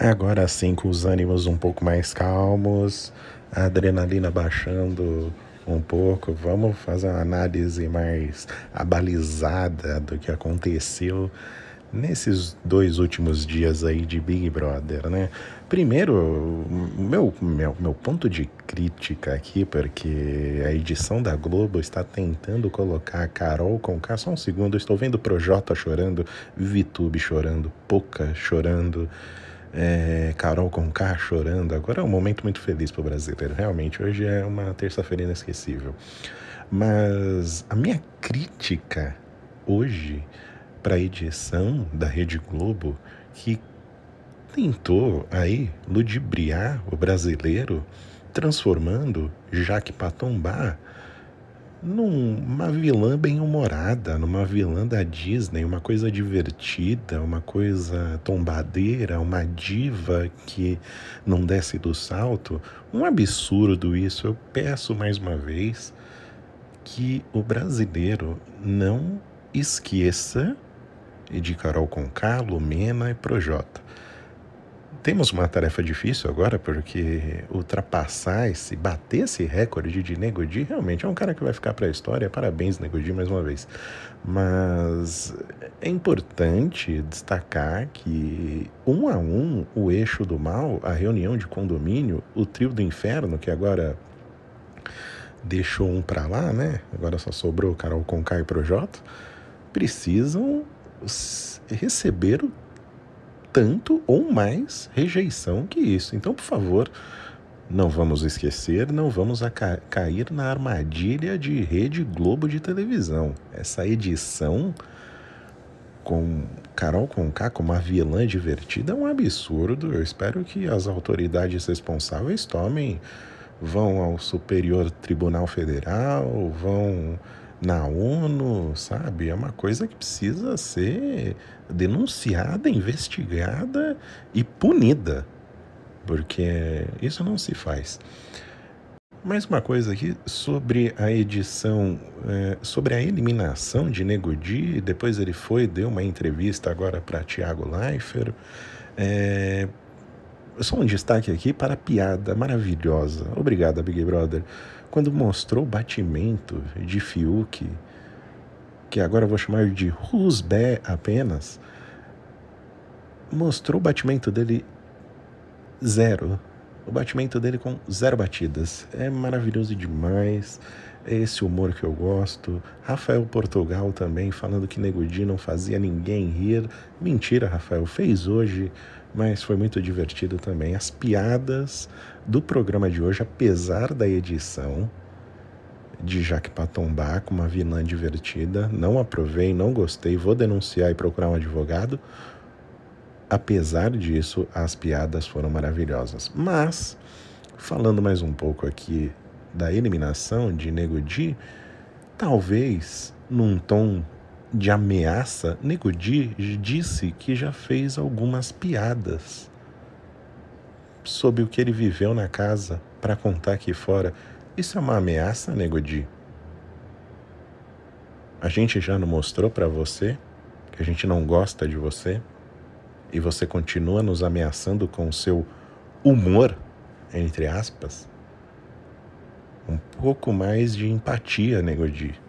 Agora sim, com os ânimos um pouco mais calmos, a adrenalina baixando um pouco, vamos fazer uma análise mais abalizada do que aconteceu nesses dois últimos dias aí de Big Brother, né? Primeiro, meu, meu, meu ponto de crítica aqui, porque a edição da Globo está tentando colocar a Carol com K. Só um segundo, estou vendo Projota chorando, Vitube chorando, Poca chorando é, Carol com K chorando. Agora é um momento muito feliz para o brasileiro. Realmente, hoje é uma terça-feira inesquecível. Mas a minha crítica hoje para a edição da Rede Globo, que tentou aí ludibriar o brasileiro, transformando Jaque Patombá numa vilã bem-humorada, numa vilã da Disney, uma coisa divertida, uma coisa tombadeira, uma diva que não desce do salto. Um absurdo isso. Eu peço mais uma vez que o brasileiro não esqueça de Carol Conká, Lumena e Projota temos uma tarefa difícil agora, porque ultrapassar esse, bater esse recorde de Negodi, realmente é um cara que vai ficar para a história. Parabéns, Negodi, mais uma vez. Mas é importante destacar que, um a um, o eixo do mal, a reunião de condomínio, o trio do inferno, que agora deixou um para lá, né? Agora só sobrou Carol Conká e Projota, precisam receber o tanto ou mais rejeição que isso. Então, por favor, não vamos esquecer, não vamos ca cair na armadilha de Rede Globo de televisão. Essa edição com Carol Conká como uma vilã divertida é um absurdo. Eu espero que as autoridades responsáveis tomem, vão ao Superior Tribunal Federal, vão na ONU, sabe? É uma coisa que precisa ser denunciada, investigada e punida, porque isso não se faz. Mais uma coisa aqui sobre a edição, é, sobre a eliminação de Nego Di, depois ele foi, deu uma entrevista agora para Tiago Leifert. É, só um destaque aqui para a piada maravilhosa. Obrigado, Big Brother quando mostrou o batimento de Fiuk, que agora eu vou chamar de Rusbé apenas, mostrou o batimento dele zero. O batimento dele com zero batidas. É maravilhoso demais. É esse humor que eu gosto. Rafael Portugal também falando que Negudi não fazia ninguém rir. Mentira, Rafael. Fez hoje mas foi muito divertido também. As piadas do programa de hoje, apesar da edição de Jaque Patombá com uma vilã divertida, não aprovei, não gostei, vou denunciar e procurar um advogado. Apesar disso, as piadas foram maravilhosas. Mas, falando mais um pouco aqui da eliminação de Nego Di, talvez num tom de ameaça, Nego Di disse que já fez algumas piadas sobre o que ele viveu na casa para contar aqui fora. Isso é uma ameaça, Nego Di? A gente já não mostrou para você que a gente não gosta de você e você continua nos ameaçando com o seu humor, entre aspas? Um pouco mais de empatia, Nego Di.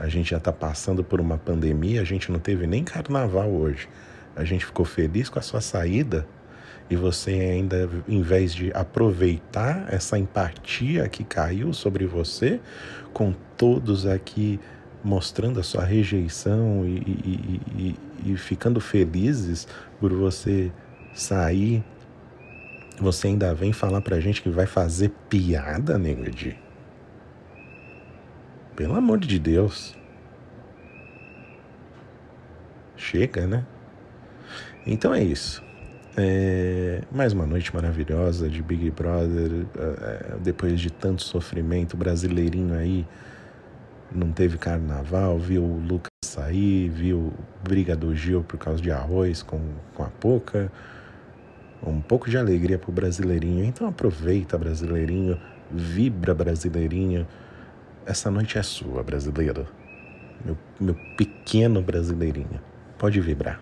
A gente já está passando por uma pandemia, a gente não teve nem carnaval hoje. A gente ficou feliz com a sua saída e você ainda, em vez de aproveitar essa empatia que caiu sobre você, com todos aqui mostrando a sua rejeição e, e, e, e ficando felizes por você sair, você ainda vem falar pra gente que vai fazer piada, Negudi? Pelo amor de Deus. Chega, né? Então é isso. É, mais uma noite maravilhosa de Big Brother. É, depois de tanto sofrimento, brasileirinho aí não teve carnaval, viu o Lucas sair, viu briga do Gil por causa de arroz com, com a Poca. Um pouco de alegria pro brasileirinho. Então aproveita, brasileirinho, vibra, brasileirinho. Essa noite é sua, brasileiro. Meu, meu pequeno brasileirinho. Pode vibrar.